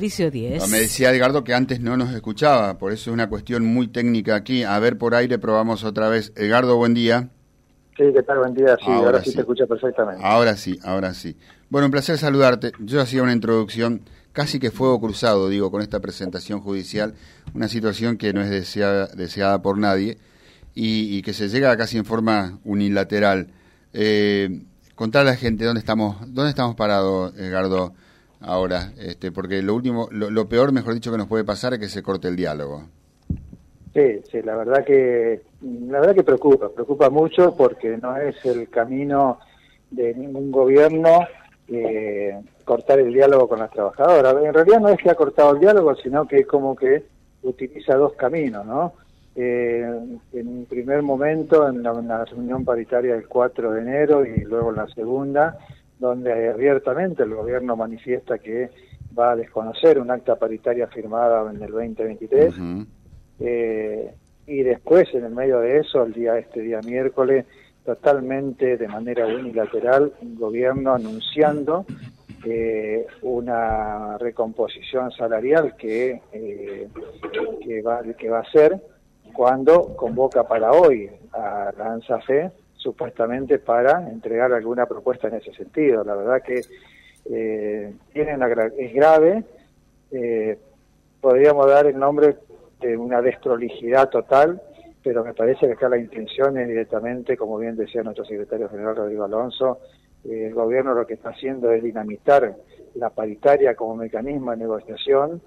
10. Me decía Edgardo que antes no nos escuchaba, por eso es una cuestión muy técnica aquí. A ver, por aire probamos otra vez. Edgardo, buen día. Sí, ¿qué tal? Buen día. Sí, ahora, sí. te escucha perfectamente. Ahora sí, ahora sí. Bueno, un placer saludarte. Yo hacía una introducción casi que fuego cruzado, digo, con esta presentación judicial, una situación que no es deseada, deseada por nadie y, que se llega casi en forma unilateral. Eh, contar a la gente dónde estamos, dónde estamos parados, Edgardo ahora, este, porque lo último, lo, peor, mejor dicho, que nos puede pasar es que se corte el diálogo. Sí, sí, la verdad que, la verdad que preocupa, preocupa mucho porque no es el camino de ningún gobierno eh, cortar el diálogo con las trabajadoras. En realidad no es que ha cortado el diálogo, sino que es como que utiliza dos caminos, ¿no? Eh, en un primer momento, en la, en la, reunión paritaria del 4 de enero y luego en la segunda, donde abiertamente el gobierno manifiesta que va a desconocer un acta paritaria firmada en el 2023. eh, y después, en el medio de eso, el día este día miércoles, totalmente de manera unilateral, un gobierno anunciando eh, una recomposición salarial que, eh, que, va, que va a ser cuando convoca para hoy a la ANSAFE supuestamente para entregar alguna propuesta en ese sentido. La verdad que eh, tienen es grave, eh, podríamos dar el nombre de una desprolijidad total, pero me parece que acá la intención es directamente, como bien decía nuestro secretario general Rodrigo Alonso, eh, el gobierno lo que está haciendo es dinamitar la paritaria como mecanismo de negociación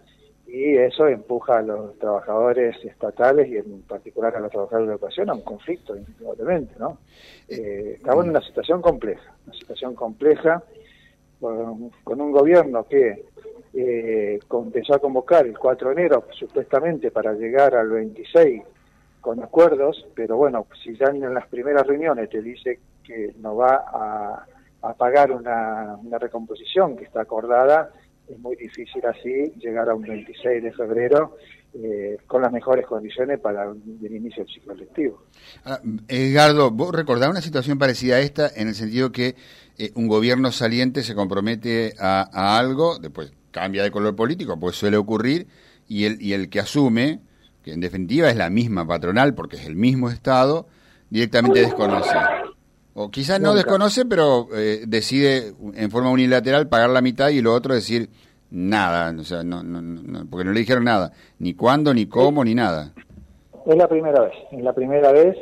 y eso empuja a los trabajadores estatales y en particular a los trabajadores de educación a un conflicto, indudablemente, ¿no? Eh, estamos en una situación compleja, una situación compleja con, un gobierno que eh, empezó a convocar el 4 de enero supuestamente para llegar al 26 con acuerdos, pero bueno, si ya en las primeras reuniones te dice que no va a, a pagar una, una recomposición que está acordada, es muy difícil así llegar a un 26 de febrero eh, con las mejores condiciones para el inicio del ciclo lectivo. Ah, Edgardo, ¿vos recordás una situación parecida a esta en el sentido que eh, un gobierno saliente se compromete a, algo, después cambia de color político, pues suele ocurrir, y el, y el que asume, que en definitiva es la misma patronal porque es el mismo Estado, directamente desconoce. O quizás no desconoce, pero eh, decide en forma unilateral pagar la mitad y lo otro decir nada, o sea, no, no, porque no le dijeron nada, ni cuándo, ni cómo, ni nada. Es la primera vez, es la primera vez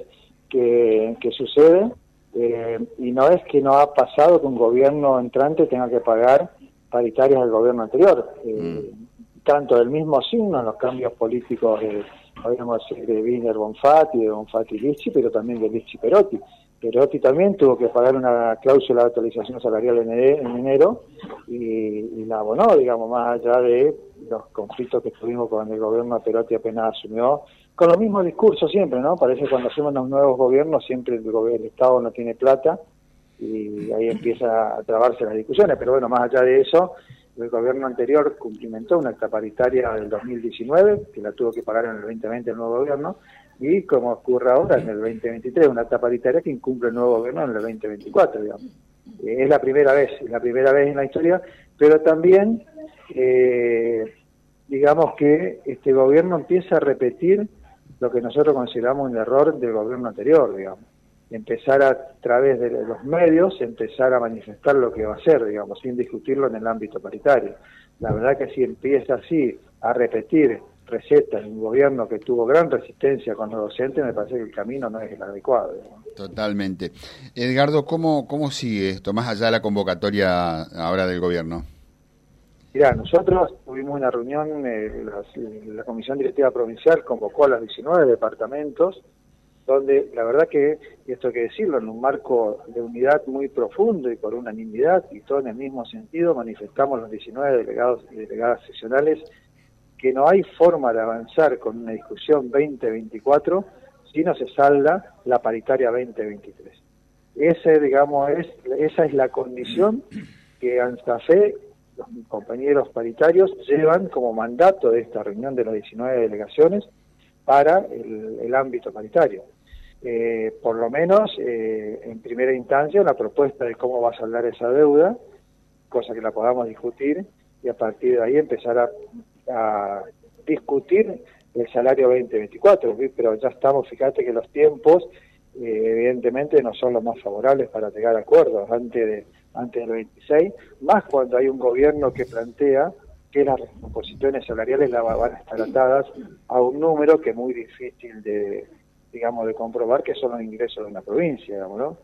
que, que sucede eh, y no es que no ha pasado que un gobierno entrante tenga que pagar paritarias del gobierno anterior, eh, mm. tanto del mismo signo en los cambios políticos, de, podríamos decir, de Wiener Bonfatti, de Bonfatti Lici, pero también de Lici Perotti. Perotti también tuvo que pagar una cláusula de actualización salarial en, enero y, la abonó, digamos, más allá de los conflictos que tuvimos con el gobierno Perotti apenas asumió, con los mismos discursos siempre, ¿no? Parece que cuando asumen los nuevos gobiernos siempre el, el Estado no tiene plata y ahí empieza a trabarse las discusiones, pero bueno, más allá de eso, el gobierno anterior cumplimentó una acta paritaria del 2019, que la tuvo que pagar en el 2020 el nuevo gobierno, y como ocurre ahora en el 2023, una etapa paritaria que incumple el nuevo gobierno en el 2024, digamos. Eh, es la primera vez, la primera vez en la historia, pero también, eh, digamos que este gobierno empieza a repetir lo que nosotros consideramos un error del gobierno anterior, digamos. Empezar a, través de los medios, empezar a manifestar lo que va a hacer, digamos, sin discutirlo en el ámbito paritario. La verdad que si empieza así a repetir recetas de un gobierno que tuvo gran resistencia con los docentes, me parece que el camino no es el adecuado. Totalmente. Edgardo, ¿cómo, ¿cómo sigue esto, más allá de la convocatoria ahora del gobierno? Mira, nosotros tuvimos una reunión, eh, la, Comisión Directiva Provincial convocó a los 19 departamentos, donde la verdad que, y esto hay que decirlo, en un marco de unidad muy profundo y por unanimidad, y todo en el mismo sentido, manifestamos los 19 delegados y delegadas seccionales que no hay forma de avanzar con una discusión 2024 si no se salda la paritaria 2023. Ese, digamos, es, esa es la condición que ANSAFE, los compañeros paritarios, llevan como mandato de esta reunión de las 19 delegaciones para el, ámbito paritario. Eh, por lo menos, eh, en primera instancia, la propuesta de cómo va a saldar esa deuda, cosa que la podamos discutir, y a partir de ahí empezar a, a discutir el salario 2024, pero ya estamos, fíjate que los tiempos eh, evidentemente no son los más favorables para llegar a acuerdos antes, de, antes del 26, más cuando hay un gobierno que plantea que las recomposiciones salariales la van a estar atadas a un número que es muy difícil de, digamos, de comprobar que son los ingresos de una provincia, digamos, ¿no?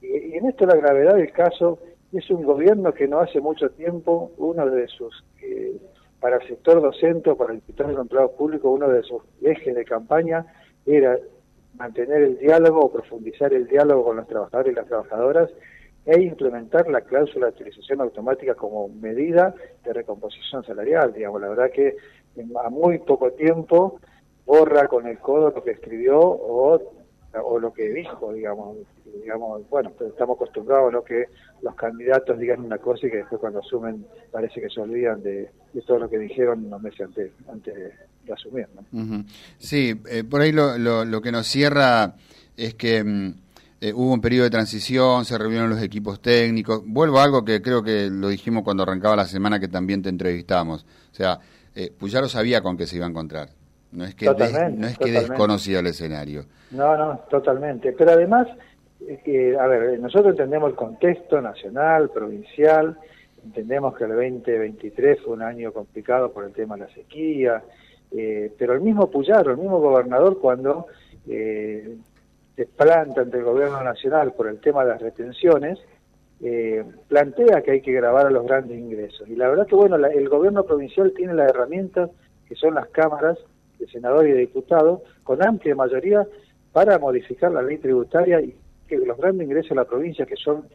Y, en esto la gravedad del caso es un gobierno que no hace mucho tiempo, uno de sus, eh, para el sector docente o para el sector de empleados públicos, uno de sus ejes de campaña era mantener el diálogo o profundizar el diálogo con los trabajadores y las trabajadoras e implementar la cláusula de utilización automática como medida de recomposición salarial. Digamos, la verdad que a muy poco tiempo borra con el codo lo que escribió o, o lo que dijo, digamos, digamos, bueno, estamos acostumbrados a que los candidatos digan una cosa y que después cuando asumen parece que se olvidan de, todo lo que dijeron unos meses antes, antes de, asumir. Sí, eh, por ahí lo, lo, que nos cierra es que mm, eh, hubo un periodo de transición, se reunieron los equipos técnicos. Vuelvo a algo que creo que lo dijimos cuando arrancaba la semana que también te entrevistamos. O sea, eh, Puyaro sabía con qué se iba a encontrar. No es que, no es que desconocía el escenario. No, no, totalmente. Pero además que, a ver, nosotros entendemos el contexto nacional, provincial, entendemos que el 2023 fue un año complicado por el tema de la sequía, eh, pero el mismo Puyaro, el mismo gobernador, cuando eh, se planta ante el gobierno nacional por el tema de las retenciones, eh, plantea que hay que grabar a los grandes ingresos. Y la verdad que, bueno, el gobierno provincial tiene las herramientas que son las cámaras de senadores y de diputados, con amplia mayoría, para modificar la ley tributaria y que los grandes ingresos a la provincia, que son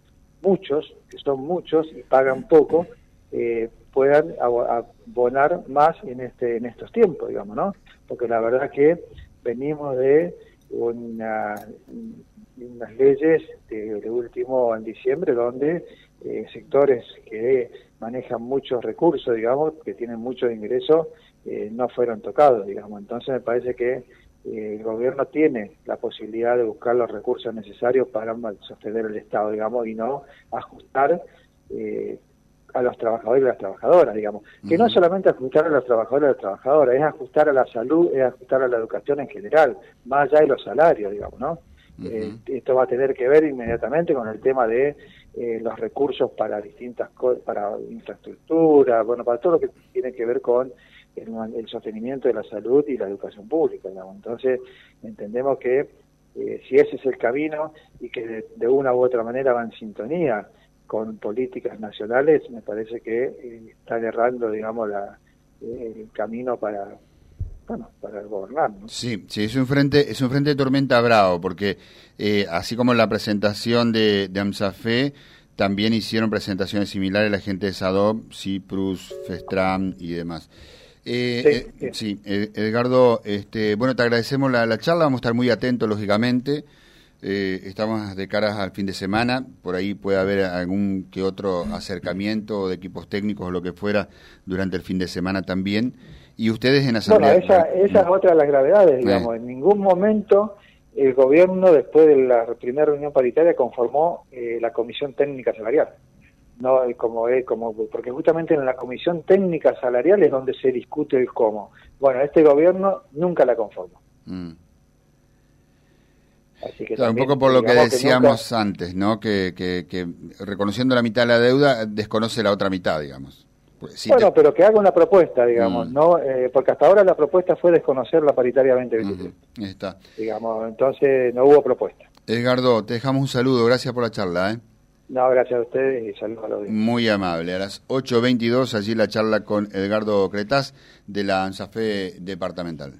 muchos, que son muchos y pagan poco, eh, puedan abonar más en este en estos tiempos, digamos, ¿no? Porque la verdad que venimos de una, unas leyes de, último en diciembre donde eh, sectores que manejan muchos recursos, digamos, que tienen muchos ingresos, eh, no fueron tocados, digamos. Entonces me parece que eh, el gobierno tiene la posibilidad de buscar los recursos necesarios para sostener el Estado, digamos, y no ajustar eh, a los trabajadores y las trabajadoras, digamos. Que no es solamente ajustar a los trabajadores y las trabajadoras, es ajustar a la salud, es ajustar a la educación en general, más allá de los salarios, digamos, ¿no? Eh, esto va a tener que ver inmediatamente con el tema de los recursos para distintas cosas, para infraestructura, bueno, para todo lo que tiene que ver con el, sostenimiento de la salud y la educación pública. Entonces, entendemos que eh, si ese es el camino y que de, una u otra manera va en sintonía con políticas nacionales, me parece que eh, está errando, digamos, la, eh, el camino para bueno, para gobernar. Sí, sí, es un frente, es un frente de tormenta bravo, porque así como la presentación de, de AMSAFE, también hicieron presentaciones similares la gente de SADOP, CIPRUS, FESTRAM y demás. Eh, sí, eh, eh, Edgardo, este, bueno, te agradecemos la, charla, vamos a estar muy atentos, lógicamente. estamos de cara al fin de semana, por ahí puede haber algún que otro acercamiento de equipos técnicos o lo que fuera durante el fin de semana también. Y ustedes en Asamblea... Bueno, esa, esa es otra de las gravedades, digamos. En ningún momento el gobierno, después de la primera reunión paritaria, conformó la Comisión Técnica Salarial. No como es como porque justamente en la comisión técnica salarial es donde se discute el cómo. Bueno este gobierno nunca la conformó. Mm. Así que un poco por lo que decíamos antes no que, que, reconociendo la mitad de la deuda desconoce la otra mitad digamos pues, bueno pero que haga una propuesta digamos mm. no eh, porque hasta ahora la propuesta fue desconocer la paritaria 2023 está. Digamos entonces no hubo propuesta. Edgardo te dejamos un saludo. Gracias por la charla ¿eh? No, gracias a ustedes y saludos a los Muy amable. A las 8.22 allí la charla con Edgardo Cretaz de la ANSAFE departamental